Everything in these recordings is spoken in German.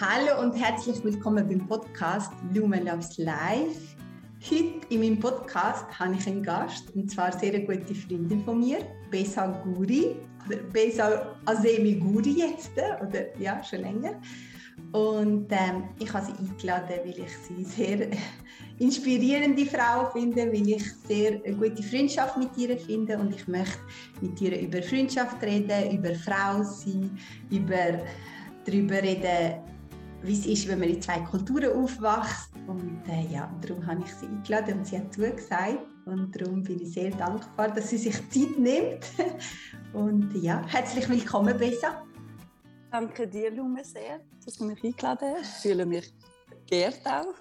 Hallo und herzlich willkommen beim Podcast Blumen Loves Life. Heute in meinem Podcast habe ich einen Gast, und zwar eine sehr gute Freundin von mir, Besa Guri, oder Besa Azemi Guri jetzt, oder ja, schon länger. Und ähm, ich habe sie eingeladen, weil ich sie sehr inspirierende Frau finde, weil ich sehr eine gute Freundschaft mit ihr finde und ich möchte mit ihr über Freundschaft reden, über Frau sein, über darüber reden, wie es ist, wenn man in zwei Kulturen aufwächst. Und äh, ja, darum habe ich sie eingeladen und sie hat zugesagt. Und darum bin ich sehr dankbar, dass sie sich Zeit nimmt. Und ja, herzlich willkommen, Bessa. Danke dir, Lume, sehr, dass du mich eingeladen hast. Ich fühle mich geehrt auch.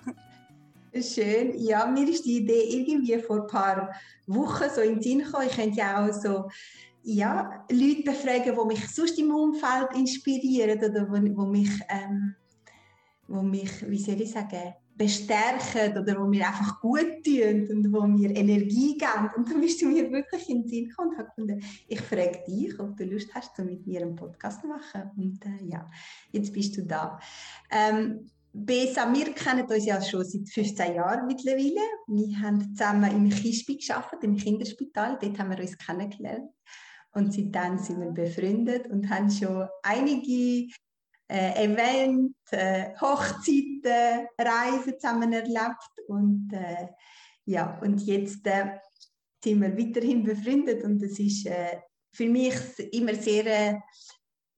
Schön. Ja, mir ist die Idee irgendwie vor ein paar Wochen so in den Sinn gekommen. Ich könnte ja auch so ja, Leute befragen, die mich sonst im Umfeld inspirieren oder wo mich, ähm, wo mich, wie soll ich sagen, bestärken oder wo mir einfach gut tun und wo mir Energie geben. Und dann bist du mir wirklich in den Sinn gekommen und habe gefunden, ich frage dich, ob du Lust hast, so mit mir einen Podcast zu machen. Und äh, ja, jetzt bist du da. Ähm, Besa, wir kennen uns ja schon seit 15 Jahren mittlerweile. Wir haben zusammen im Kispi geschafft, im Kinderspital. Dort haben wir uns kennengelernt. Und seitdem sind wir befreundet und haben schon einige äh, Events, äh, Hochzeiten, Reisen zusammen erlebt. Und, äh, ja, und jetzt äh, sind wir weiterhin befreundet und es ist äh, für mich immer sehr, äh,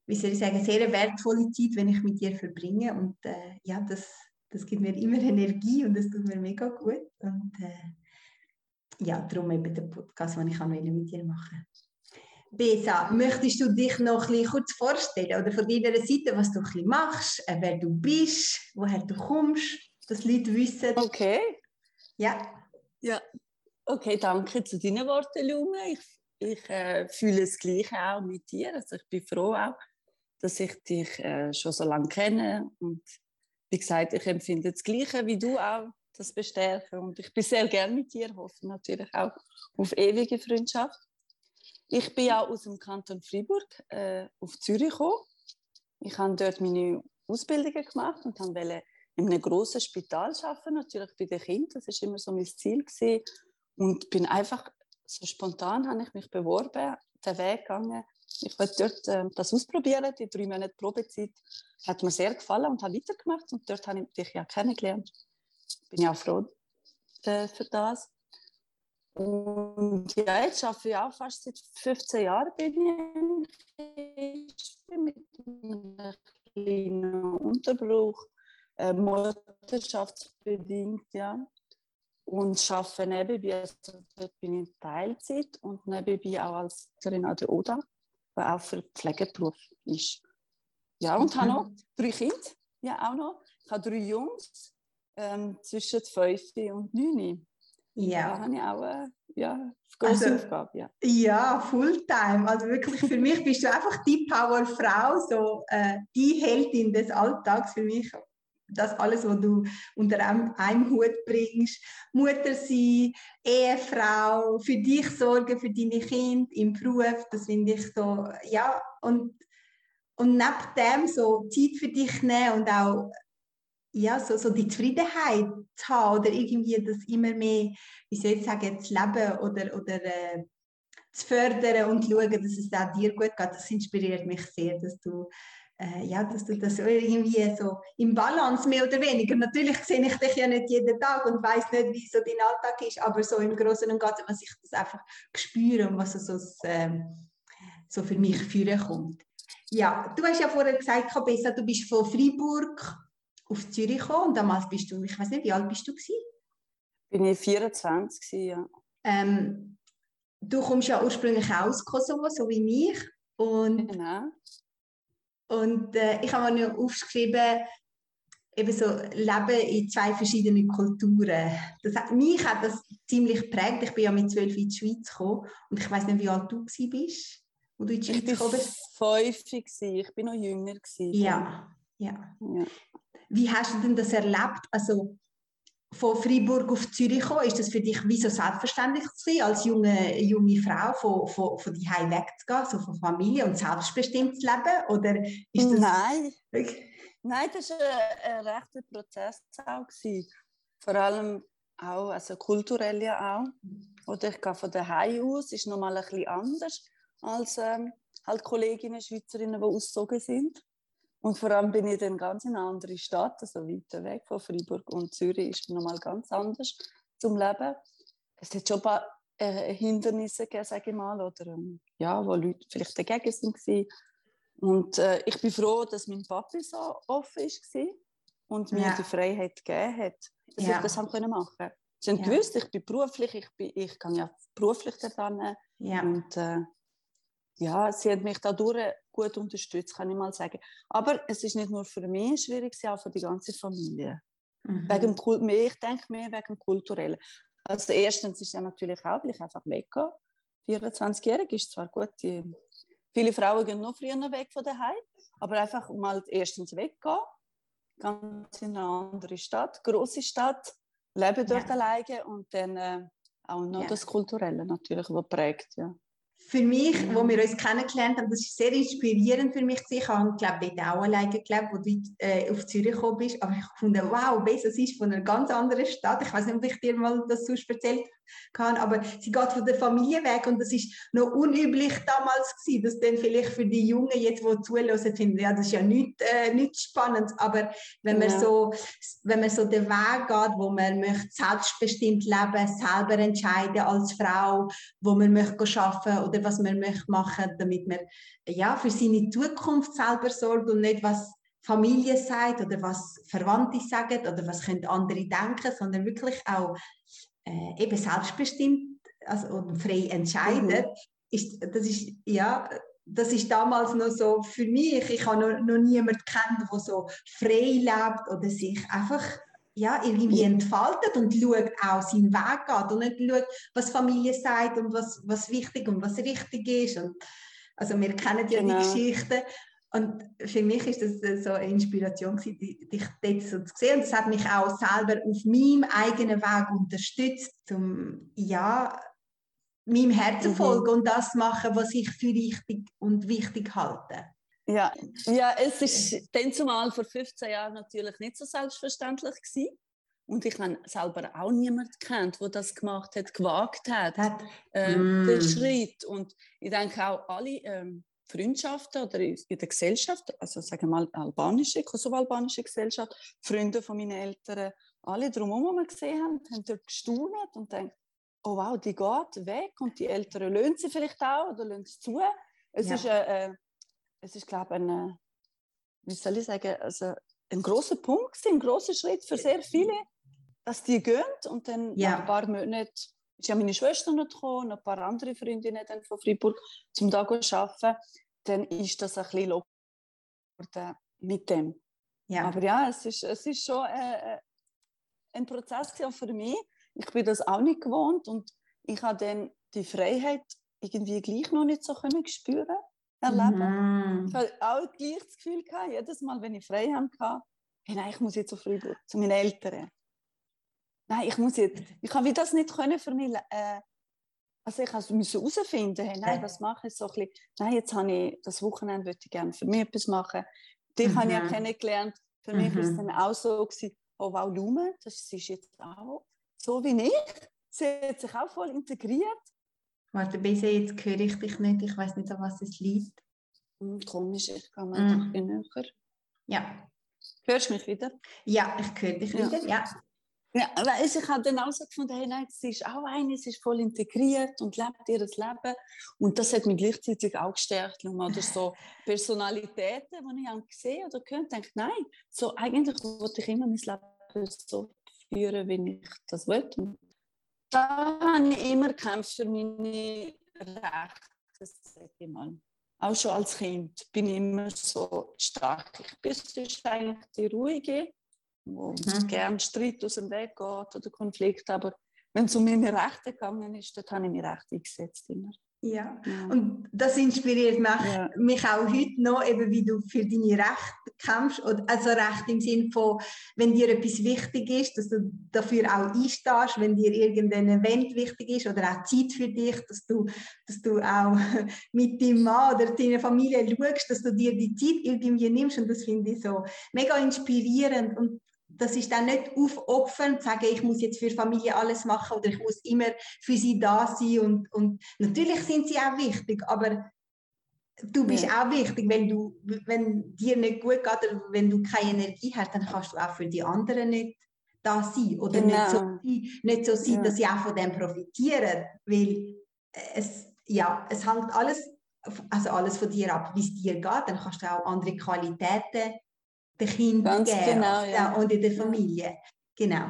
wie soll ich sagen, sehr wertvolle Zeit, wenn ich mit dir verbringe. Und äh, ja, das, das gibt mir immer Energie und das tut mir mega gut. Und ja, darum eben der Podcast, den ich mit dir machen Besa, möchtest du dich noch ein kurz vorstellen oder von deiner Seite, was du ein bisschen machst, äh, wer du bist, woher du kommst, dass die Leute wissen? Okay. Ja. Ja. Okay, danke zu deinen Worten, Lume. Ich, ich äh, fühle es gleich auch mit dir. Also ich bin froh auch, dass ich dich äh, schon so lange kenne und wie gesagt, ich empfinde das Gleiche wie du auch, das Bestärken und ich bin sehr gern mit dir, hoffe natürlich auch auf ewige Freundschaft. Ich bin auch aus dem Kanton Freiburg äh, auf Zürich gekommen. Ich habe dort meine Ausbildungen gemacht und wollte in einem grossen Spital arbeiten, natürlich bei den Kindern. Das war immer so mein Ziel. Gewesen. Und bin einfach so spontan habe ich mich beworben, den Weg gegangen. Ich wollte dort äh, das ausprobieren. Die drei Monate Probezeit hat mir sehr gefallen und habe weitergemacht. Und dort habe ich dich ja kennengelernt. Bin ja auch froh äh, für das. Und ja, jetzt arbeite ich auch fast seit 15 Jahren bin ich mit einem kleinen Unterbruch, äh, mutterschaftsbedingt, ja. Und arbeite nebenbei, also dort bin ich in Teilzeit und nebenbei auch als Lehrerin an der ODA, die auch für Pflegeberuf ist. Ja, und habe noch drei Kinder, ja auch noch. Ich habe drei Jungs ähm, zwischen fünf und neun. Ja. Da habe ich auch eine ja, große also, Aufgabe. Ja. ja, Fulltime. Also wirklich für mich bist du einfach die Powerfrau, so äh, die Heldin des Alltags für mich. Das alles, was du unter einem, einem Hut bringst. Mutter sein, Ehefrau, für dich sorgen, für deine Kinder im Beruf, das finde ich so, ja. Und, und neben dem so Zeit für dich nehmen und auch ja, so, so die Zufriedenheit zu haben oder irgendwie das immer mehr, wie soll ich sagen, zu leben oder, oder äh, zu fördern und zu schauen, dass es auch dir gut geht, das inspiriert mich sehr, dass du, äh, ja, dass du das irgendwie so im Balance mehr oder weniger, natürlich sehe ich dich ja nicht jeden Tag und weiß nicht, wie so dein Alltag ist, aber so im Großen und Ganzen, was ich das einfach spüre und was so, äh, so für mich führen kommt. Ja, du hast ja vorher gesagt, Kabessa, du bist von Freiburg auf Zürich gekommen und damals bist du, ich weiß nicht, wie alt bist du gewesen? Bin ich 24 gewesen, ja. Ähm, du kommst ja ursprünglich aus Kosovo, so wie ich. Und, genau. Und äh, ich habe mir noch aufgeschrieben, eben so Leben in zwei verschiedenen Kulturen. Das hat, mich hat das ziemlich geprägt. Ich bin ja mit zwölf in die Schweiz gekommen und ich weiß nicht, wie alt du bist, wo du in die Schweiz gekommen bist. Ich war ich bin noch jünger. Gewesen. Ja, ja. ja. Wie hast du denn das erlebt? Also von Freiburg auf Zürich kommen, ist das für dich wie so selbstverständlich gewesen, als junge, junge Frau von, von, von die wegzugehen, so von Familie und selbstbestimmt zu leben? Oder ist das Nein. Nein, das war ein, ein rechter Prozess auch. Gewesen. Vor allem auch, also kulturell ja auch. Oder ich gehe von daheim aus, ist nochmal ein bisschen anders als ähm, halt Kolleginnen, Schweizerinnen, die ausgezogen sind. Und vor allem bin ich dann ganz in eine andere Stadt, also weiter weg von Freiburg und Zürich ist nochmal ganz anders zum Leben. Es hat schon ein paar äh, Hindernisse gegeben, sage ich mal, oder ähm, ja, wo Leute vielleicht dagegen waren. Und äh, ich bin froh, dass mein Papi so offen war und mir ja. die Freiheit gegeben hat, dass ja. ich das haben können machen Sie haben ja. gewusst, ich bin beruflich, ich, bin, ich kann ja beruflich daran. Ja. Und äh, ja, sie hat mich dadurch gut unterstützt, kann ich mal sagen. Aber es ist nicht nur für mich schwierig, sondern auch für die ganze Familie. Mhm. Wegen, ich denke mehr wegen dem Kulturellen. Also erstens ist ja natürlich auch, weil ich einfach weggehe. 24-jährig ist zwar gut, die, viele Frauen gehen noch früher weg von daheim, aber einfach mal erstens weggehen, ganz in eine andere Stadt, große Stadt, leben dort ja. alleine und dann äh, auch noch ja. das Kulturelle natürlich, was prägt. Ja für mich, wo wir uns kennengelernt haben, das ist sehr inspirierend für mich. Ich habe, glaube ich, auch alleine gelebt, wo du äh, auf Zürich gekommen bist. Aber ich fand, wow, das ist von einer ganz anderen Stadt. Ich weiß nicht, ob ich dir mal das so erzählt kann, aber sie geht von der Familie weg und das ist noch unüblich damals gewesen, dass dann vielleicht für die Jungen jetzt, die zuhören, finden, ja, das ist ja nichts, äh, nichts spannend, aber wenn man so, wenn man so den Weg geht, wo man möchte selbstbestimmt leben, selber entscheiden als Frau, wo man möchte arbeiten oder was man möchte machen, damit man ja für seine Zukunft selber sorgt und nicht was Familie sagt oder was Verwandte sagen oder was können andere denken, sondern wirklich auch äh, eben selbstbestimmt also, und frei entscheidet, mhm. ist, das ist, ja, das ist damals noch so für mich, ich habe noch, noch niemanden kennt, der so frei lebt oder sich einfach ja, irgendwie entfaltet und schaut auch seinen Weg geht und nicht schaut, was Familie sagt und was, was wichtig und was richtig ist. Und, also wir kennen ja genau. die Geschichten und für mich ist das so eine Inspiration, dich dort so zu sehen. Und das hat mich auch selber auf meinem eigenen Weg unterstützt, um ja, meinem Herzen mhm. folgen und das machen, was ich für richtig und wichtig halte. Ja, ja es ist dann zumal vor 15 Jahren natürlich nicht so selbstverständlich gewesen. Und ich habe selber auch niemanden kennt, der das gemacht hat, gewagt hat, hat. Äh, mm. den Schritt. Und ich denke auch alle ähm, Freundschaften oder in der Gesellschaft, also sagen wir mal albanische, kosovo-albanische Gesellschaft, Freunde von meinen Eltern, alle drumherum, die wir gesehen haben, haben dort gestaunt und denkt, oh wow, die geht weg und die Eltern lösen sie vielleicht auch oder lösen sie zu. Es ja. ist, äh, äh es ist glaube ich, ein, äh, wie soll ich sagen, also ein großer Punkt, ein großer Schritt für sehr viele, dass die gehen und dann ja. ein paar Monaten ist ja meine Schwester noch gekommen, ein paar andere Freundinnen dann von Freiburg, zum da zu arbeiten, dann ist das ein bisschen locker mit dem. Ja. Aber ja, es ist, es ist schon äh, äh ein Prozess für mich. Ich bin das auch nicht gewohnt und ich habe dann die Freiheit irgendwie gleich noch nicht so können spüren, erleben. Mhm. Ich habe auch gleich das Gefühl gehabt, jedes Mal, wenn ich frei hatte, hey, nein, ich muss jetzt zu Freiburg, zu meinen Eltern nein, ich muss jetzt, ich habe das nicht können für mich, äh, also ich musste herausfinden, hey, nein, was mache ich so ein bisschen, nein, jetzt habe ich, das Wochenende würde ich gerne für mich etwas machen. Dich mhm. habe ich ja mhm. kennengelernt, für mhm. mich war es dann auch so, gewesen, oh wow, Lume, das ist jetzt auch so wie ich, sie hat sich auch voll integriert. Warte, bis jetzt höre ich dich nicht, ich weiß nicht, an was es liegt. Hm, komisch, ich kann mal mhm. näher. Ja. Hörst du mich wieder? Ja, ich höre dich wieder, ja. Ja, weißt, ich habe dann auch so gefunden, hey, nein, sie ist auch eine, sie ist voll integriert und lebt ihr Leben. Und das hat mich gleichzeitig auch gestärkt. Oder so Personalitäten, die ich gesehen oder gehört denke, nein, so eigentlich wollte ich immer mein Leben so führen, wie ich das wollte. Da habe ich immer gekämpft für meine Rechte, sage ich mal. Auch schon als Kind bin ich immer so stark. Ich bin eigentlich die Ruhige wo mhm. gern Streit aus dem Weg geht oder Konflikt. Aber wenn es um meine Rechte gegangen ist, dort habe ich mich recht eingesetzt. Immer. Ja. und das inspiriert mich, ja. mich auch heute noch, eben wie du für deine Rechte kämpfst. Also Recht im Sinne von, wenn dir etwas wichtig ist, dass du dafür auch einstehst, wenn dir irgendein Event wichtig ist oder auch Zeit für dich, dass du, dass du auch mit deinem Mann oder deiner Familie schaust, dass du dir die Zeit irgendwie nimmst. Und das finde ich so mega inspirierend. Und das ist dann nicht aufopfern, zu sagen, ich muss jetzt für Familie alles machen oder ich muss immer für sie da sein. Und, und natürlich sind sie auch wichtig, aber du bist ja. auch wichtig, wenn, du, wenn dir nicht gut geht oder wenn du keine Energie hast, dann kannst du auch für die anderen nicht da sein oder genau. nicht so, nicht so sein, ja. dass sie auch von dem profitieren, weil es, ja, es hängt alles, also alles von dir ab, wie es dir geht, dann kannst du auch andere Qualitäten den Kindern Ganz geben genau, ja. und in der Familie. Genau.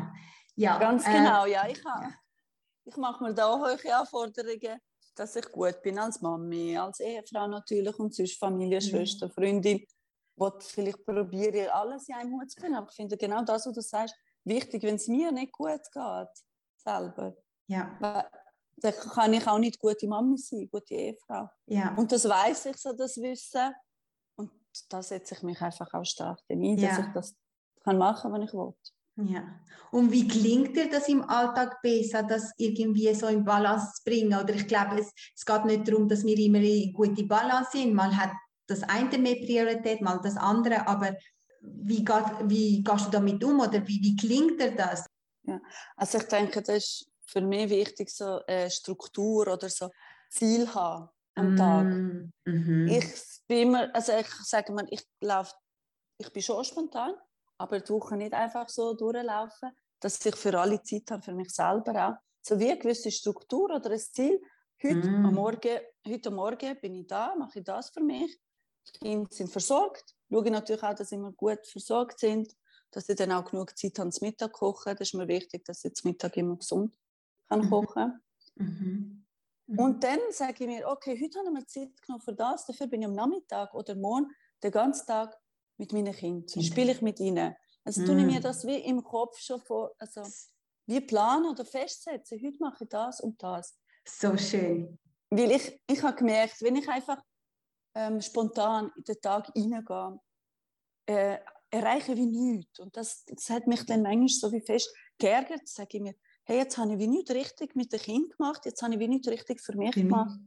Ja, Ganz äh, genau, ja. Ich, ich mache mir da hohe Anforderungen, dass ich gut bin als Mami, als Ehefrau natürlich und sonst Familie, mhm. Schwester, Freundin, wo vielleicht probiere, alles in einem Hut zu bringen. Aber ich finde genau das, was du sagst, wichtig, wenn es mir nicht gut geht, selber. Ja. Dann kann ich auch nicht gute Mami sein, gute Ehefrau. Ja. Und das weiß ich so, das Wissen da setze ich mich einfach auch stark ein, ja. dass ich das kann machen kann, wenn ich will. Ja. Und wie gelingt dir das im Alltag besser, das irgendwie so in Balance zu bringen? Oder ich glaube, es, es geht nicht darum, dass wir immer in gute Balance sind. Mal hat das eine mehr Priorität, mal das andere. Aber wie, geht, wie gehst du damit um oder wie, wie gelingt dir das? Ja. Also ich denke, das ist für mich wichtig, so eine Struktur oder so Ziel haben am Tag. Mm -hmm. Ich bin immer, also ich sage mal, ich laufe, ich bin schon spontan, aber die Woche nicht einfach so durchlaufen, dass ich für alle Zeit habe, für mich selber auch. So wie eine gewisse Struktur oder ein Ziel. Heute, mm. am Morgen, heute am Morgen bin ich da, mache ich das für mich. Die Kinder sind versorgt. Schaue natürlich auch, dass sie immer gut versorgt sind, dass sie dann auch genug Zeit haben zum Mittag kochen. Das ist mir wichtig, dass ich zum Mittag immer gesund kann mhm. kochen kann. Mhm. Und mhm. dann sage ich mir, okay, heute habe ich mir Zeit genommen für das, dafür bin ich am Nachmittag oder morgen den ganzen Tag mit meinen Kindern, spiele ich mit ihnen. Also mm. tue ich mir mhm. das wie im Kopf schon vor, also wie planen oder festsetzen, heute mache ich das und das. So schön. Weil ich, ich habe gemerkt, wenn ich einfach ähm, spontan in den Tag hineingehe, äh, erreiche ich nichts. Und das, das hat mich dann manchmal so wie fest geärgert, sage ich mir, hey, jetzt habe ich wie nichts richtig mit dem Kind gemacht, jetzt habe ich wie nichts richtig für mich mhm. gemacht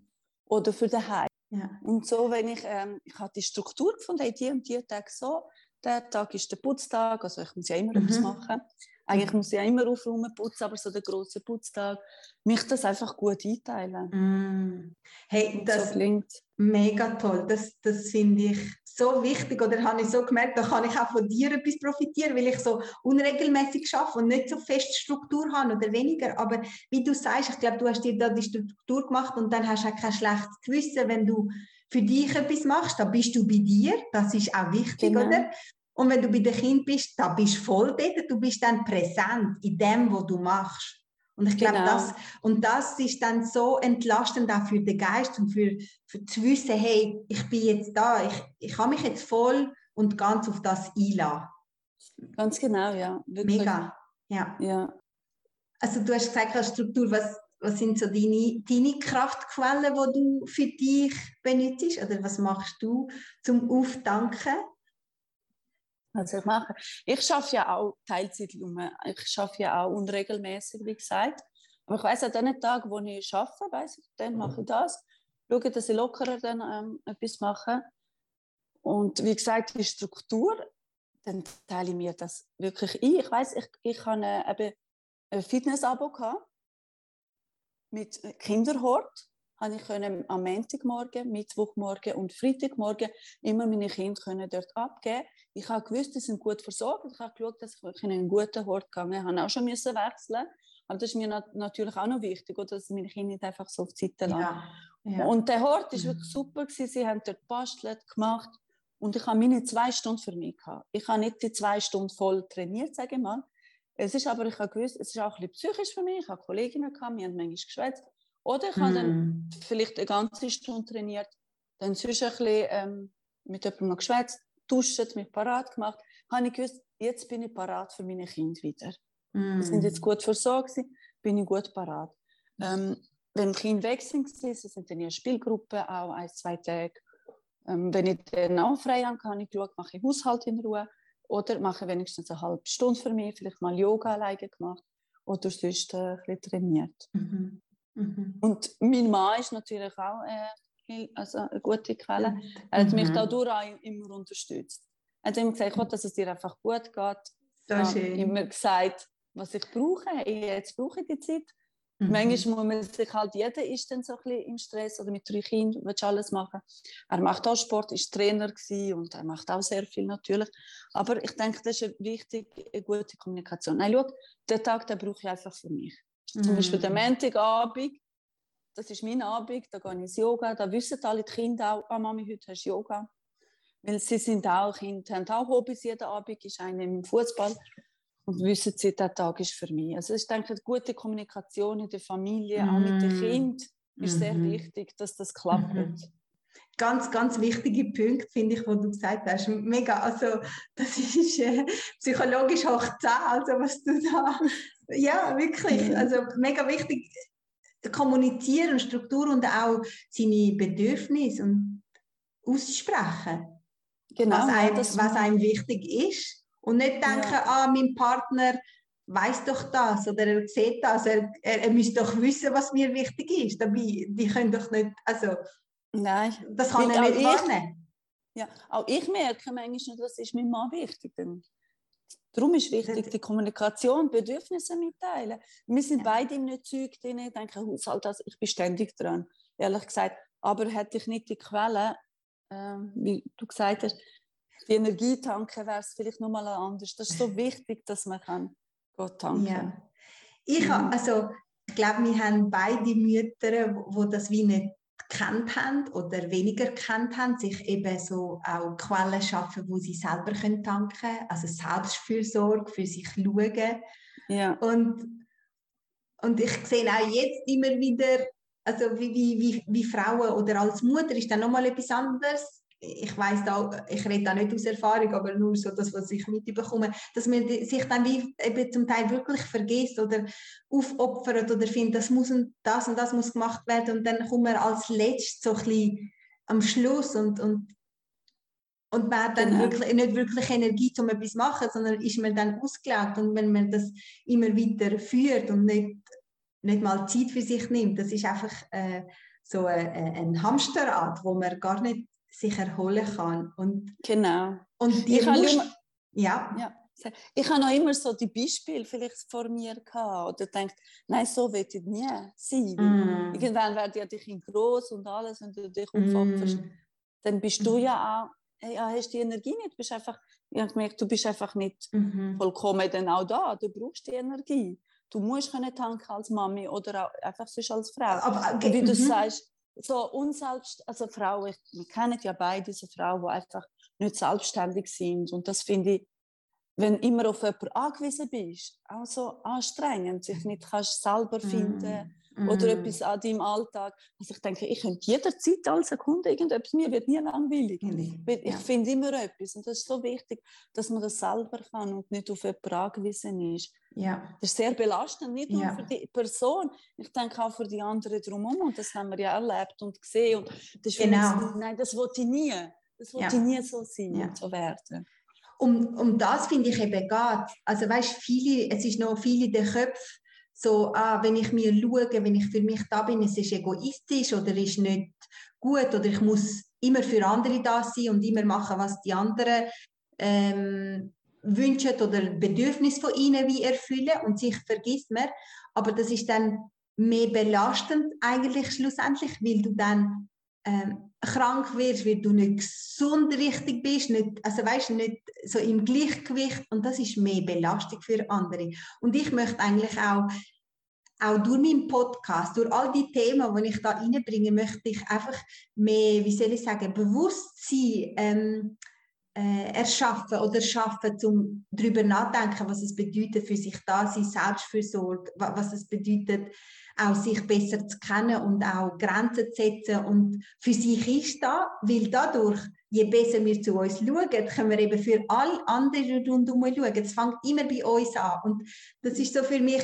oder für den Heim. Ja. Und so, wenn ich, ähm, ich habe die Struktur gefunden, die und die Tag so, der Tag ist der Putztag, also ich muss ja immer mhm. etwas machen. Eigentlich muss ich ja immer aufräumen, putzen, aber so der große Putztag, mich das einfach gut einteilen. Mm. Hey, das so klingt mega toll. Das, das finde ich so wichtig oder habe ich so gemerkt, da kann ich auch von dir etwas profitieren, weil ich so unregelmäßig schaffe und nicht so feste Struktur habe oder weniger. Aber wie du sagst, ich glaube, du hast dir da die Struktur gemacht und dann hast du auch kein schlechtes Gewissen, wenn du für dich etwas machst, dann bist du bei dir, das ist auch wichtig, genau. oder? Und wenn du bei den Kind bist, da bist du voll dort, du bist dann präsent in dem, was du machst. Und ich glaube, genau. das, und das ist dann so entlastend auch für den Geist und für, für zu wissen, hey, ich bin jetzt da, ich, ich kann mich jetzt voll und ganz auf das einladen. Ganz genau, ja. Wirklich. Mega, ja. ja. Also du hast gesagt, als Struktur, was, was sind so deine, deine Kraftquellen, die du für dich benutzt? Oder was machst du zum Aufdanken? Also ich mache. Ich schaffe ja auch Teilzeit. Ich schaffe ja auch unregelmäßig, wie gesagt. Aber ich weiß an den Tagen, wo ich schaffe, weiß ich, dann mache ich das. Schaue, dass ich lockerer dann ähm, etwas mache. Und wie gesagt, die Struktur, dann teile ich mir das wirklich ein. Ich weiß, ich, ich habe ein, ein Fitness-Abo mit Kinderhort habe ich können am Montagmorgen, Mittwochmorgen und Freitagmorgen immer meine Kinder können dort abgeben. Ich habe gewusst, sie sind gut versorgt. Ich habe geschaut, dass ich in einen guten Hort gegangen habe. Ich auch schon müssen wechseln. Aber das ist mir nat natürlich auch noch wichtig, oder, dass meine Kinder nicht einfach so auf die Seite lassen. Ja. Ja. Und der Hort war wirklich super. Gewesen. Sie haben dort gebastelt, gemacht. Und ich habe meine zwei Stunden für mich gehabt. Ich habe nicht die zwei Stunden voll trainiert, sage ich mal. Es ist aber, ich habe gewusst, es ist auch ein bisschen psychisch für mich. Ich habe Kolleginnen gehabt, wir haben manchmal geschwätzt. Oder ich mm. habe dann hm. vielleicht eine ganze Stunde trainiert, dann sonst ein bisschen ähm, mit jemandem noch geschwätzt, duscht, mich parat gemacht. Habe ich gewusst, jetzt bin ich parat für meine Kinder wieder. Mm. Die sind jetzt hm. gut versorgt, bin ich gut parat. Ähm, wenn die Kinder weg sind, sie sind dann in einer Spielgruppe, auch ein, zwei Tage. Ähm, wenn ich dann auch frei habe, kann ich schauen, mache ich Haushalt in Ruhe oder mache wenigstens eine halbe Stunde für mich, vielleicht mal Yoga alleine gemacht oder sonst äh, ein bisschen trainiert. Mhm. Mhm. Und mein Mann ist natürlich auch äh, also eine gute Quelle. Er hat mhm. mich dadurch auch immer unterstützt. Er hat immer gesagt, ich dass es dir einfach gut geht. So schön. immer gesagt, was ich brauche. Jetzt brauche ich die Zeit. Mhm. Manchmal muss man sich halt, jeder ist dann so ein bisschen im Stress oder mit drei Kindern, willst alles machen. Er macht auch Sport, ist Trainer und er macht auch sehr viel natürlich. Aber ich denke, das ist wichtig, eine gute Kommunikation. Nein, schau, den Tag, den brauche ich einfach für mich. Mhm. Zum Beispiel der Montagabend, das ist mein Abend, da gehe ich ins Yoga, da wissen alle die Kinder auch, oh Mami, heute hast du Yoga. Weil sie sind auch, Kinder haben auch Hobbys jeden Abend, ist einer im Fußball und wissen sie, der Tag ist für mich. Also ich denke, gute Kommunikation in der Familie, auch mit den mm. Kindern, ist mm sehr mhm. wichtig, dass das klappt. Mm Ganz, ganz wichtige Punkt, finde ich, wo du gesagt hast. Mega, also das ist äh, psychologisch hoch 10, also was du da... Ja, wirklich, also mega wichtig, kommunizieren, Struktur und auch seine Bedürfnisse und aussprechen. Genau, was einem, was einem wichtig ist und nicht denken, ja. ah, mein Partner weiß doch das oder er sieht das, er, er, er müsste doch wissen, was mir wichtig ist. Dabei, die können doch nicht, also Nein. das kann er nicht wahrnehmen. Ja, auch ich merke manchmal das ist mein Mann wichtig. Denn darum ist wichtig, die Kommunikation, Bedürfnisse mitteilen. Wir sind ja. beide im Zeug drin, ich denke, Haushalt, also ich bin ständig dran, ehrlich gesagt. Aber hätte ich nicht die Quelle, äh, wie du gesagt hast, die Energie tanken, wäre es vielleicht nochmal anders. Das ist so wichtig, dass man kann Gott tanken ja. Ich, mhm. also, ich glaube, wir haben beide Mütter, die das wie nicht gekannt haben oder weniger gekannt haben, sich eben so auch Quellen schaffen, wo sie selber können tanken können, also Selbstfürsorge, für sich schauen. Ja. Und, und ich sehe auch jetzt immer wieder, also wie, wie, wie, wie Frauen oder als Mutter ist dann nochmal etwas anderes, ich weiß da, ich rede da nicht aus Erfahrung, aber nur so das, was ich mitbekomme, dass man sich dann wie eben zum Teil wirklich vergisst oder aufopfert oder findet, das muss und das und das muss gemacht werden und dann kommt man als letztes so ein bisschen am Schluss und, und, und man hat dann genau. wirklich, nicht wirklich Energie, um etwas zu machen, sondern ist man dann ausgelaugt und wenn man das immer weiter führt und nicht, nicht mal Zeit für sich nimmt, das ist einfach äh, so ein, ein Hamsterrad, wo man gar nicht sich erholen kann. Und, genau. Und die ich musst, immer, ja. ja. Ich habe noch immer so die Beispiele vielleicht vor mir gehabt oder denkt, nein, so wird ich nie sein. Mm. Irgendwann werden ja die Kinder groß und alles und du dich umfangst. Mm. Dann bist du ja auch, ja, hast die Energie nicht, bist einfach, ich habe gemerkt, du bist einfach nicht mm vollkommen dann auch da, du brauchst die Energie. Du musst können tanken als Mami oder auch einfach sonst als Frau. Aber, okay. Wie du -hmm. sagst, so unselbst, also Frauen, wir kennen ja beide so Frauen, die einfach nicht selbstständig sind. Und das finde ich, wenn immer auf jemanden angewiesen bist, auch so anstrengend, sich nicht kannst selber finden mm. oder etwas an deinem Alltag. Also ich denke, ich könnte jederzeit alle Sekunde irgendetwas, mir wird nie langweilig. Mm. Ich, ja. finde immer etwas und das ist so wichtig, dass man das selber kann und nicht auf jemanden angewiesen ist. Ja. Das ist sehr belastend, nicht nur ja. für die Person, ich denke auch für die anderen drumherum. Und das haben wir ja erlebt und gesehen. Und das genau. Uns, nein, das wollte ich nie. Das wollte ja. ich nie so sein ja. und so werden. Um, um das finde ich eben geht. Also weißt viele, es ist noch viel in den Köpfen, so, ah, wenn ich mir schaue, wenn ich für mich da bin, es ist egoistisch oder ist nicht gut oder ich muss immer für andere da sein und immer machen, was die anderen ähm, wünschen oder Bedürfnisse von ihnen wie erfüllen und sich vergisst man. Aber das ist dann mehr belastend eigentlich schlussendlich, weil du dann ähm, krank wirst, weil du nicht gesund richtig bist, nicht, also weißt nicht so im Gleichgewicht und das ist mehr Belastung für andere. Und ich möchte eigentlich auch auch durch meinen Podcast, durch all die Themen, die ich da reinbringe, möchte ich einfach mehr, wie soll ich sagen, Bewusstsein ähm, äh, erschaffen oder schaffen, um darüber nachzudenken, was es bedeutet für sich da sein, Selbstfürsorge, was es bedeutet, auch sich besser zu kennen und auch Grenzen zu setzen und für sich ist da, weil dadurch, je besser wir zu uns schauen, können wir eben für alle anderen rundherum schauen. Es fängt immer bei uns an und das ist so für mich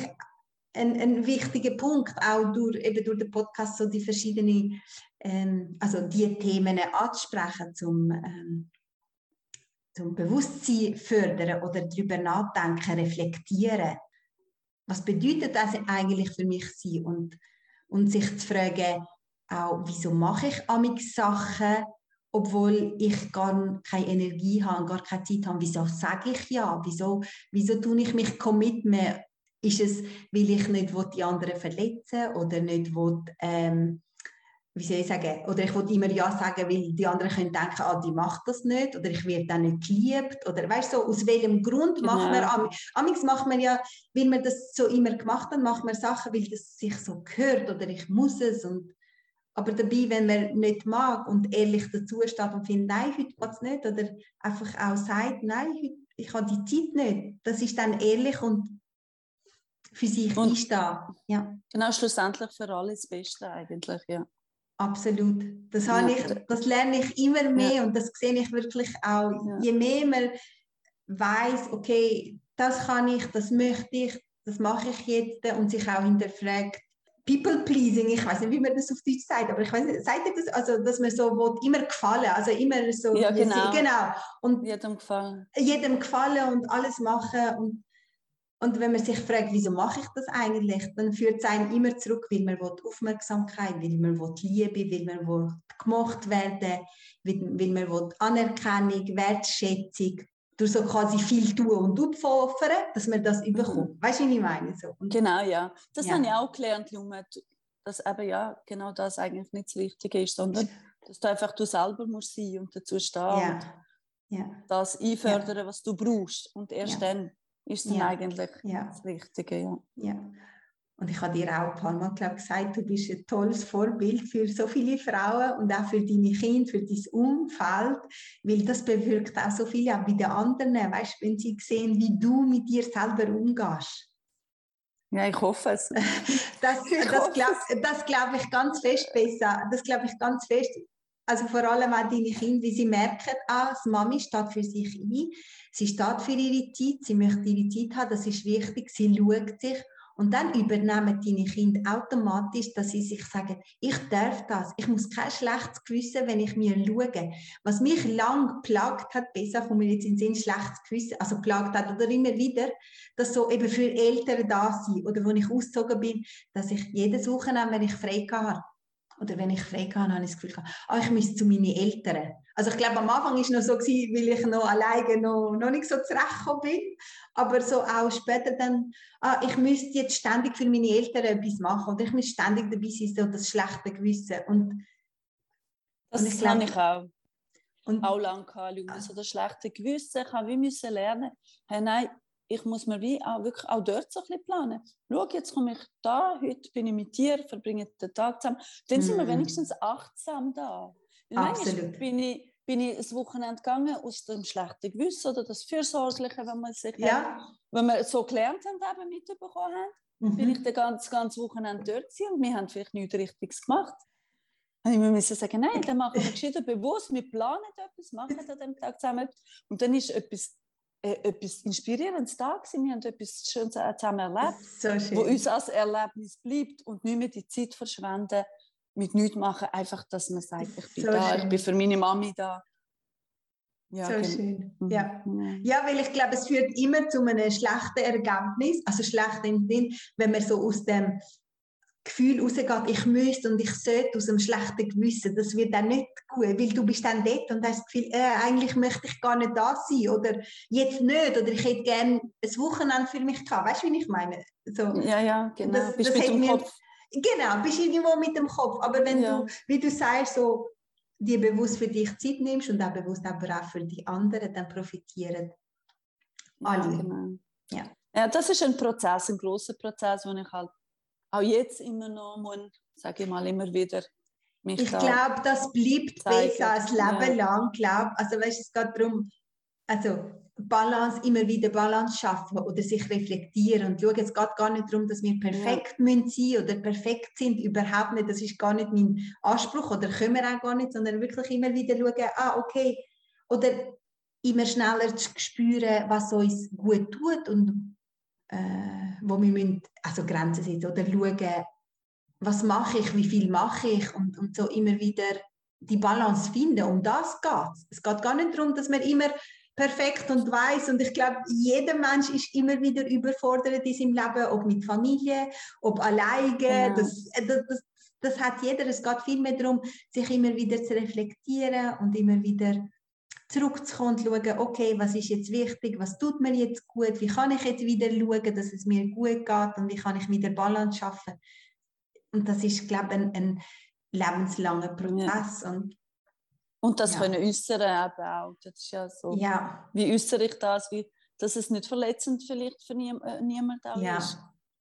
ein, ein wichtiger Punkt, auch durch, eben durch den Podcast, so die verschiedenen, ähm, also die Themen anzusprechen, zum, ähm, zum Bewusstsein fördern oder darüber nachdenken, reflektieren. Was bedeutet das eigentlich für mich sein? Und, und sich zu fragen, auch, wieso mache ich amix Sachen, obwohl ich gar keine Energie habe, gar keine Zeit habe. Wieso sage ich ja? Wieso, wieso tue ich mich committen? Ist es, weil ich nicht die anderen verletzen oder nicht will, ähm, wie soll ich sagen, oder ich will immer Ja sagen, weil die anderen können denken, ah, die macht das nicht, oder ich werde dann nicht geliebt, oder weißt du, so, aus welchem Grund genau. macht man, amigs macht man ja, weil man das so immer gemacht hat, macht man Sachen, weil das sich so gehört, oder ich muss es, und aber dabei, wenn man nicht mag und ehrlich dazu steht und findet, nein, heute geht es nicht, oder einfach auch sagt, nein, heute, ich habe die Zeit nicht, das ist dann ehrlich und für sich und einstehen. Ja. Genau, schlussendlich für alle das Beste eigentlich, ja. Absolut. Das, ja. ich, das lerne ich immer mehr ja. und das sehe ich wirklich auch. Ja. Je mehr man weiß, okay, das kann ich, das möchte ich, das mache ich jetzt und sich auch hinterfragt, People pleasing, ich weiß nicht, wie man das auf Deutsch sagt, aber ich weiß nicht, sagt ihr das, also dass man so will, immer gefallen, also immer so, ja genau, genau. und jedem gefallen, jedem gefallen und alles machen und und wenn man sich fragt, wieso mache ich das eigentlich, dann führt es einen immer zurück, weil man will Aufmerksamkeit, weil man will Liebe, weil man will gemocht werden, weil, weil man will Anerkennung, Wertschätzung, durch so quasi viel tun und opfern, dass man das überkommt. Mhm. Weißt du, wie ich meine? So. Und genau, ja. Das ja. habe ich auch gelernt, Junge, dass eben ja genau das eigentlich nicht das Wichtige ist, sondern dass du einfach du selber musst sein und dazu stehen ja. und ja. das einfördern, was du brauchst. Und erst dann ist dann ja. eigentlich ja. das Wichtige. Ja. ja. Und ich habe dir auch ein paar Mal glaub, gesagt, du bist ein tolles Vorbild für so viele Frauen und auch für deine Kinder, für dein Umfeld, weil das bewirkt auch so viel auch bei den anderen, weißt, wenn sie sehen, wie du mit dir selber umgehst. Ja, ich hoffe es. Das, das glaube glaub ich ganz fest besser. Das glaube ich ganz fest. Also vor allem auch deine Kinder, wie sie merken, ah, das Mami steht für sich ein. Sie steht für ihre Zeit, sie möchte ihre Zeit haben, das ist wichtig, sie schaut sich. Und dann übernehmen deine Kinder automatisch, dass sie sich sagen, ich darf das, ich muss kein schlechtes Gewissen, wenn ich mir schaue. Was mich lang plagt hat, besser von mir jetzt in Sinn, schlechtes Gewissen, also plagt hat oder immer wieder, dass so eben für Eltern da sind oder wo ich ausgezogen bin, dass ich jede Suche nehme, wenn ich frei habe oder wenn ich frei habe, habe ich das Gefühl, ah, ich müsste zu meinen Eltern. Also ich glaube, am Anfang war es noch so, gewesen, weil ich noch alleine noch, noch nicht so zurechtgekommen bin. Aber so auch später dann, ah, ich müsste jetzt ständig für meine Eltern etwas machen oder ich müsste ständig dabei sein, so das schlechte Gewissen. Und, das und ich glaube, ich auch. Und, auch lange gehabt, so das schlechte Gewissen. Ich habe wie müssen lernen, hey, nein, ich muss mir wie auch wirklich auch dort so ein bisschen planen. Schau, jetzt komme ich da, heute bin ich mit dir, verbringe den Tag zusammen. Dann mm. sind wir mhm. wenigstens achtsam da. Absolut. Bin ich, bin ich ein Wochenende gegangen aus dem schlechten Gewissen oder das Fürsorgliche, wenn man sich ja. hat, wenn wir so gelernt haben, eben mitbekommen haben, mhm. bin ich das ganze, ganze Wochenende dort und wir haben vielleicht nichts Richtiges gemacht. Und ich musste sagen, nein, dann machen wir gescheiter bewusst, wir planen etwas, machen an dem Tag zusammen. Und dann ist etwas etwas Inspirierendes da gewesen. Wir haben etwas Schönes zusammen erlebt, so schön. wo uns als Erlebnis bleibt und nicht mehr die Zeit verschwenden mit nichts machen, einfach, dass man sagt, ich bin so da, schön. ich bin für meine Mami da. Ja, so schön. Mhm. Ja. ja, weil ich glaube, es führt immer zu einem schlechten Ergebnis, also schlecht im Sinn, wenn man so aus dem Gefühl rausgeht, ich müsste und ich sollte aus einem schlechten Gewissen, das wird dann nicht gut, weil du bist dann dort und hast das Gefühl, äh, eigentlich möchte ich gar nicht da sein oder jetzt nicht oder ich hätte gerne ein Wochenende für mich gehabt. Weißt du, wie ich meine? So, ja, ja, genau. Das, bist das mit dem mir, Kopf. Genau, bist irgendwo mit dem Kopf. Aber wenn ja. du, wie du sagst, so dir bewusst für dich Zeit nimmst und auch bewusst aber auch für die anderen, dann profitieren alle. Ja, genau. ja. ja, das ist ein Prozess, ein großer Prozess, wo ich halt auch jetzt immer noch muss, sage ich mal immer wieder, ich glaube, das bleibt zeigen. besser als Leben ja. lang. Glaub. Also weißt, es geht darum, also Balance, immer wieder Balance schaffen oder sich reflektieren und schauen, es geht gar nicht darum, dass wir perfekt ja. müssen sein oder perfekt sind, überhaupt nicht, das ist gar nicht mein Anspruch oder können wir auch gar nicht, sondern wirklich immer wieder schauen, ah okay, oder immer schneller zu spüren, was uns gut tut und äh, wo wir müssen, also Grenzen setzen oder schauen, was mache ich, wie viel mache ich und, und so immer wieder die Balance finden. Um das geht es. Es geht gar nicht darum, dass man immer perfekt und weiß und ich glaube, jeder Mensch ist immer wieder überfordert in seinem Leben, ob mit Familie, ob alleine. Genau. Das, äh, das, das, das hat jeder. Es geht vielmehr darum, sich immer wieder zu reflektieren und immer wieder zurückzukommen und schauen, okay, was ist jetzt wichtig, was tut mir jetzt gut, wie kann ich jetzt wieder schauen, dass es mir gut geht und wie kann ich wieder Balance schaffen. Und das ist, glaube ich, ein, ein lebenslanger Prozess. Ja. Und, und das ja. können äußern eben auch. Das ist ja so. Ja. Wie äußere ich das? Wie, dass es nicht verletzend vielleicht für nie, äh, niemand auch ja. ist.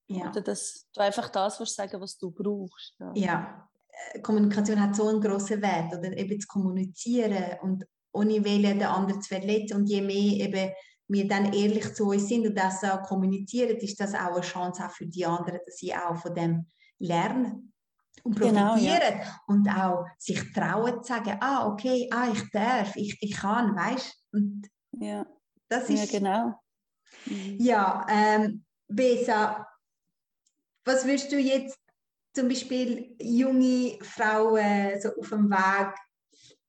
Ja. Oder dass du einfach das willst sagen, was du brauchst. Ja. ja. Äh, Kommunikation hat so einen grossen Wert, oder eben zu kommunizieren und ohne Wählen den anderen zu verletzen. Und je mehr eben wir dann ehrlich zu uns sind und das auch kommunizieren, ist das auch eine Chance auch für die anderen, dass sie auch von dem lernen und profitieren genau, ja. und auch sich trauen zu sagen, ah, okay, ah, ich darf, ich, ich kann, weißt du? Ja. Das ist, ja, genau. Mhm. Ja, ähm, Besa, was würdest du jetzt zum Beispiel junge Frauen so auf dem Weg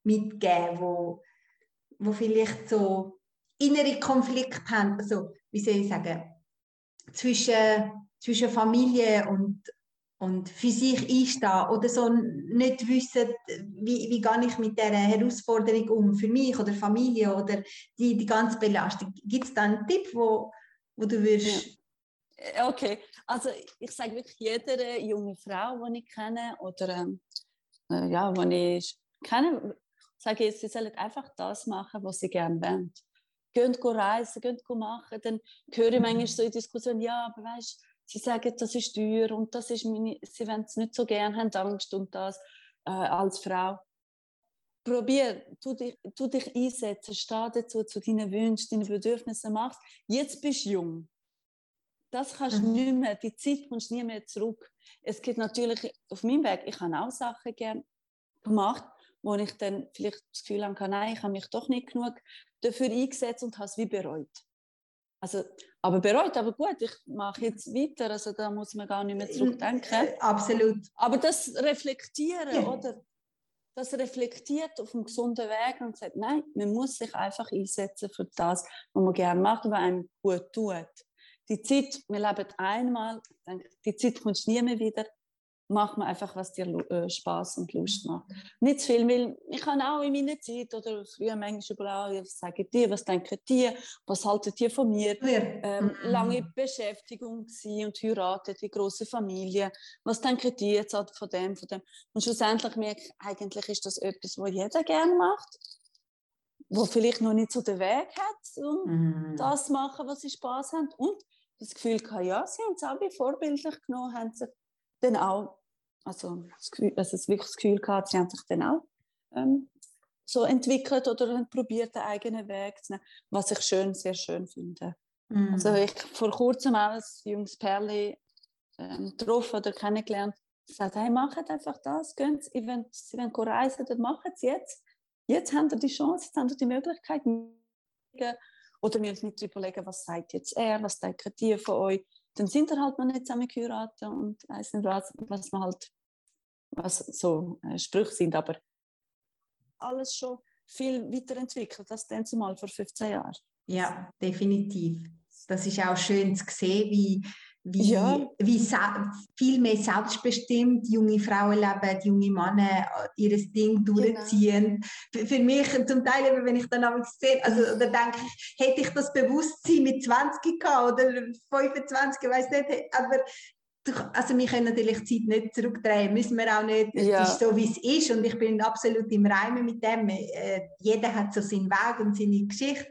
mitgeben, wo wo vielleicht so innere Konflikte haben, also wie soll ich sagen, zwischen, zwischen Familie und, und für sich einstehen oder so nicht wissen, wie, wie gehe ich mit dieser Herausforderung um, für mich oder Familie oder die, die ganze Belastung. Gibt es da einen Tipp, wo, wo du würdest... Ja. Okay, also ich sage wirklich jeder junge Frau, die ich kenne oder ähm, äh, ja, die ich kenne, sage ich, sie sollen einfach das machen, was sie gerne wollen. Gehen reisen, gehen machen. Dann höre ich mhm. manchmal so in Diskussionen, ja, aber weißt sie sagen, das ist teuer und das ist meine, sie wollen es nicht so gerne, haben Angst und das äh, als Frau. Probier, tu dich, tu dich einsetzen, steh dazu, zu deinen Wünschen, deinen Bedürfnissen, mach's. Jetzt bist du jung. Das kannst du mhm. nicht mehr, die Zeit kommst nie mehr zurück. Es gibt natürlich auf meinem Weg, ich habe auch Sachen gerne gemacht, wo ich dann vielleicht das Gefühl habe, nein, ich habe mich doch nicht genug dafür eingesetzt und habe es wie bereut. Also, aber bereut, aber gut, ich mache jetzt weiter, also da muss man gar nicht mehr zurückdenken. Äh, absolut. Aber das Reflektieren, ja. oder? Das reflektiert auf einem gesunden Weg und sagt, nein, man muss sich einfach einsetzen für das, was man gerne macht und was einem gut tut. Die Zeit, wir leben einmal, die Zeit kommt nie mehr wieder mach mal einfach, was dir äh, Spaß und Lust macht. Nicht zu viel, weil ich kann auch in meiner Zeit oder früher manchmal überall, was sagen die, was denken die, was halten die von mir? Ähm, mhm. lange Beschäftigung und heiratet, die große Familie, was denken die jetzt von dem, von dem? Und schlussendlich merke ich, eigentlich ist das etwas, was jeder gerne macht, wo vielleicht noch nicht so den Weg hat, um mhm. das zu machen, was sie Spaß haben und das Gefühl hatte, ja, sie haben es auch wie vorbildlich genommen, haben sich dann auch also, also es wirklich das Gefühl gehabt, sie haben sich dann auch ähm, so entwickelt oder haben probiert, einen eigenen Weg zu nehmen, was ich schön, sehr schön finde. Mm. Also ich vor kurzem auch ein junges Pärchen ähm, getroffen oder kennengelernt, gesagt, hey, macht einfach das, gehen Sie, wenn Sie wollen reisen, dann machen Sie jetzt. Jetzt haben Sie die Chance, jetzt haben Sie die Möglichkeit. Oder wir uns nicht überlegen, was sagt jetzt er, was denken die von euch dann sind wir halt noch nicht zusammen geheiratet und weiß nicht was, was man halt, was so äh, Sprüche sind, aber alles schon viel weiterentwickelt als dann zumal vor 15 Jahren. Ja, definitiv. Das ist auch schön zu sehen, wie wie, ja. wie viel mehr selbstbestimmt junge Frauen leben, junge Männer ihr Ding genau. durchziehen. Genau. Für, mich zum Teil, wenn ich dann auch sehe, also da denke ich, hätte ich das Bewusstsein mit 20 gehabt oder 25, ich weiß nicht, aber also wir können natürlich die Zeit nicht zurückdrehen, müssen wir auch nicht. Ja. Es ist so, wie es ist und ich bin absolut im Reimen mit dem. Äh, jeder hat so seinen Weg und seine Geschichte.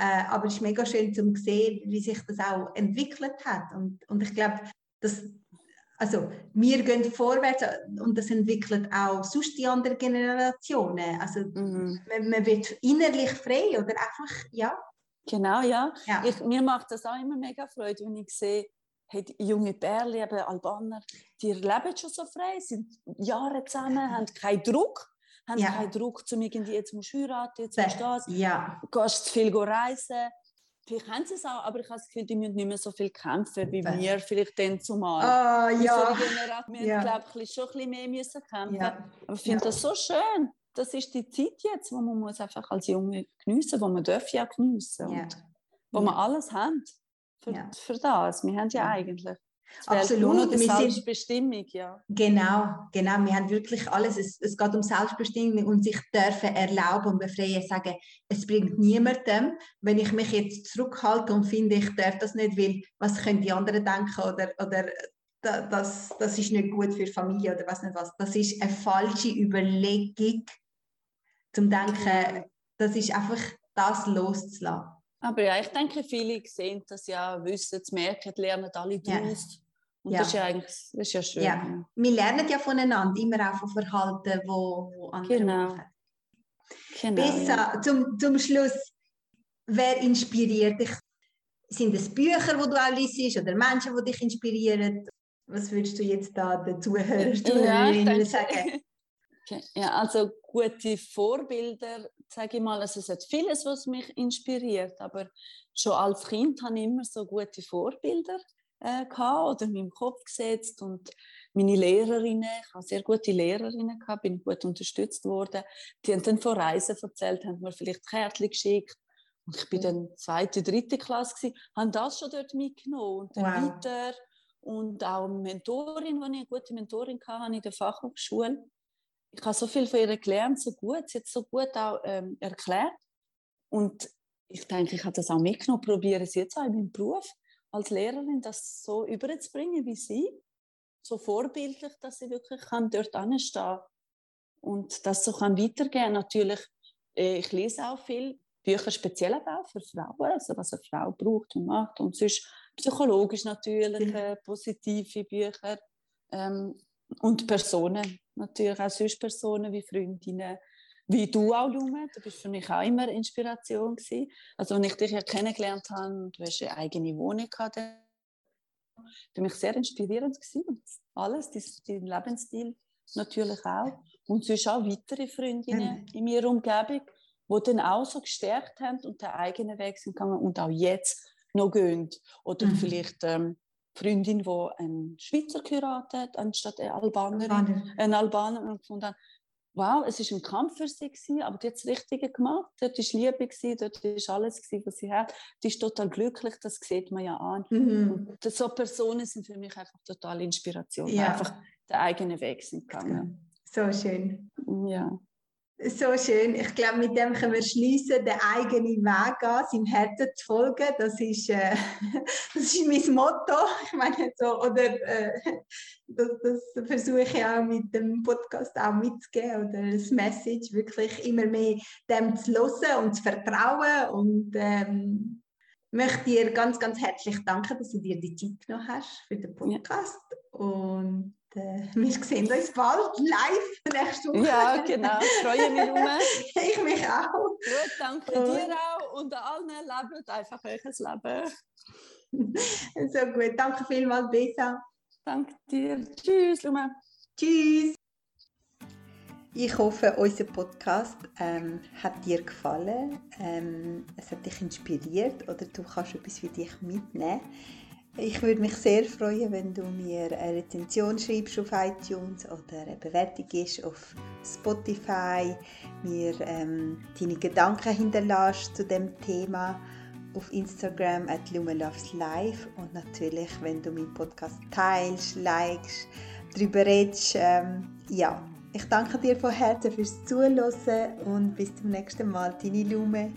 Äh, aber es ist mega schön zu sehen, wie sich das auch entwickelt hat. Und, und ich glaube, dass also wir gehen vorwärts und das entwickelt auch sonst die anderen Generationen. Also mhm. man, man, wird innerlich frei oder einfach, ja. Genau, ja. ja. Ich, mir macht das auch immer mega Freude, wenn ich sehe, hey, junge Perle, Albaner, die leben schon so frei, sind Jahre zusammen, haben keinen Druck haben ja. keinen Druck, zu irgendwie, jetzt musst du heiraten, jetzt musst du das. Ja. Gehst zu viel reisen. vielleicht haben sie es auch, aber ich habe das Gefühl, die müssen nicht mehr so viel kämpfen, wie wir vielleicht dann zumal. Ah, ja. Wir ja. glaube ich, schon ein bisschen mehr müssen kämpfen. Ja. Aber ich finde ja. das so schön. Das ist die Zeit jetzt, wo man muss einfach als Junge geniessen, wo man darf ja geniessen ja. und wo wir alles haben für, für das. Wir haben ja eigentlich. Absolut. Wir Selbstbestimmung, ja. Genau, genau. Wir haben wirklich alles. Es, es geht um Selbstbestimmung und sich dürfen erlauben und befreien, sagen, es bringt niemandem, wenn ich mich jetzt zurückhalte und finde, ich darf das nicht, weil was können die anderen denken oder, oder das, das ist nicht gut für Familie oder was nicht was. Das ist eine falsche Überlegung, zum denken, das ist einfach das loszulassen. Aber ja, ich denke, viele sehen das ja, wissen es, merken, lernen alle daraus. Ja. Und ja. das ist ja eigentlich das ist ja schön. Ja. Wir lernen ja voneinander, immer auch von Verhalten, wo, wo andere genau. machen. Genau, Besser, ja. zum, zum Schluss, wer inspiriert dich? Sind es Bücher, die du auch liest, oder Menschen, die dich inspirieren? Was würdest du jetzt da den Zuhörern ja, sagen? Ja, also gute Vorbilder, sage ich mal, also es hat vieles, was mich inspiriert, aber schon als Kind habe ich immer so gute Vorbilder äh, gehabt oder in meinem Kopf gesetzt und meine Lehrerinnen, ich habe sehr gute Lehrerinnen gehabt, bin gut unterstützt worden, die haben dann von Reisen erzählt, haben mir vielleicht Kärtchen geschickt und ich bin dann zweite, dritte Klasse gewesen, habe das schon dort mitgenommen und dann wow. weiter. Und auch eine Mentorin, die ich eine gute Mentorin hatte in der Fachhochschule, ich habe so viel von ihr gelernt, so gut, sie hat so gut auch ähm, erklärt. Und ich denke, ich habe das auch mitgenommen, probiere es jetzt auch in meinem Beruf als Lehrerin, das so überzubringen wie sie. So vorbildlich, dass sie wirklich kann dort anstehen und das so kann weitergehen. Natürlich, äh, ich lese auch viel Bücher speziell auch für Frauen, also was eine Frau braucht und macht und sonst psychologisch natürlich äh, positive Bücher ähm, und Personen natürlich auch sonst Personen wie Freundinnen, wie du auch, Lume. Du bist für mich auch immer Inspiration gewesen. Also, als ich dich ja kennengelernt habe, du hast eine eigene Wohnung gehabt, für mich sehr inspirierend gewesen. Alles, dein Lebensstil natürlich auch. Und sonst auch weitere Freundinnen mhm. in meiner Umgebung, die dann auch so gestärkt haben und den eigenen Weg sind gegangen und auch jetzt noch gehen. Oder mhm. vielleicht ähm, Freundin, die einen Schweizer geheiratet anstatt eine Albanerin. Albaner. Ein Albaner. Und gefunden, wow, es war ein Kampf für sie, gewesen, aber die hat das Richtige gemacht. Dort war Liebe, gewesen, dort war alles, gewesen, was sie hat. Die ist total glücklich, das sieht man ja an. Mhm. Und so Personen sind für mich einfach total Inspiration, ja. einfach den eigenen Weg sind gegangen. So schön. Ja. So schön. Ich glaube, mit dem können wir schließen, den eigenen Weg an, seinem Herzen zu folgen. Das ist, äh, das ist mein Motto. Ich meine, so, oder äh, das, das versuche ich auch mit dem Podcast auch mitzugeben. Oder das Message wirklich immer mehr dem zu hören und zu vertrauen. Und ähm, möchte dir ganz, ganz herzlich danken, dass du dir die Zeit genommen hast für den Podcast. Ja. Und wir sehen uns bald live nächste Woche. Ja, genau. Freue mich rum. ich mich auch. Gut, danke und. dir auch und allen lebt einfach euch Leben. so gut. Danke vielmals, Besa. Danke dir. Tschüss, Luma. Tschüss. Ich hoffe, unser Podcast ähm, hat dir gefallen. Ähm, es hat dich inspiriert oder du kannst etwas für dich mitnehmen. Ich würde mich sehr freuen, wenn du mir eine Rezension schreibst auf iTunes oder eine Bewertung ist auf Spotify, mir ähm, deine Gedanken hinterlässt zu dem Thema auf Instagram at Live und natürlich, wenn du meinen Podcast teilst, likest, darüber redest. Ähm, ja, ich danke dir von Herzen fürs Zuhören und bis zum nächsten Mal, deine Lume.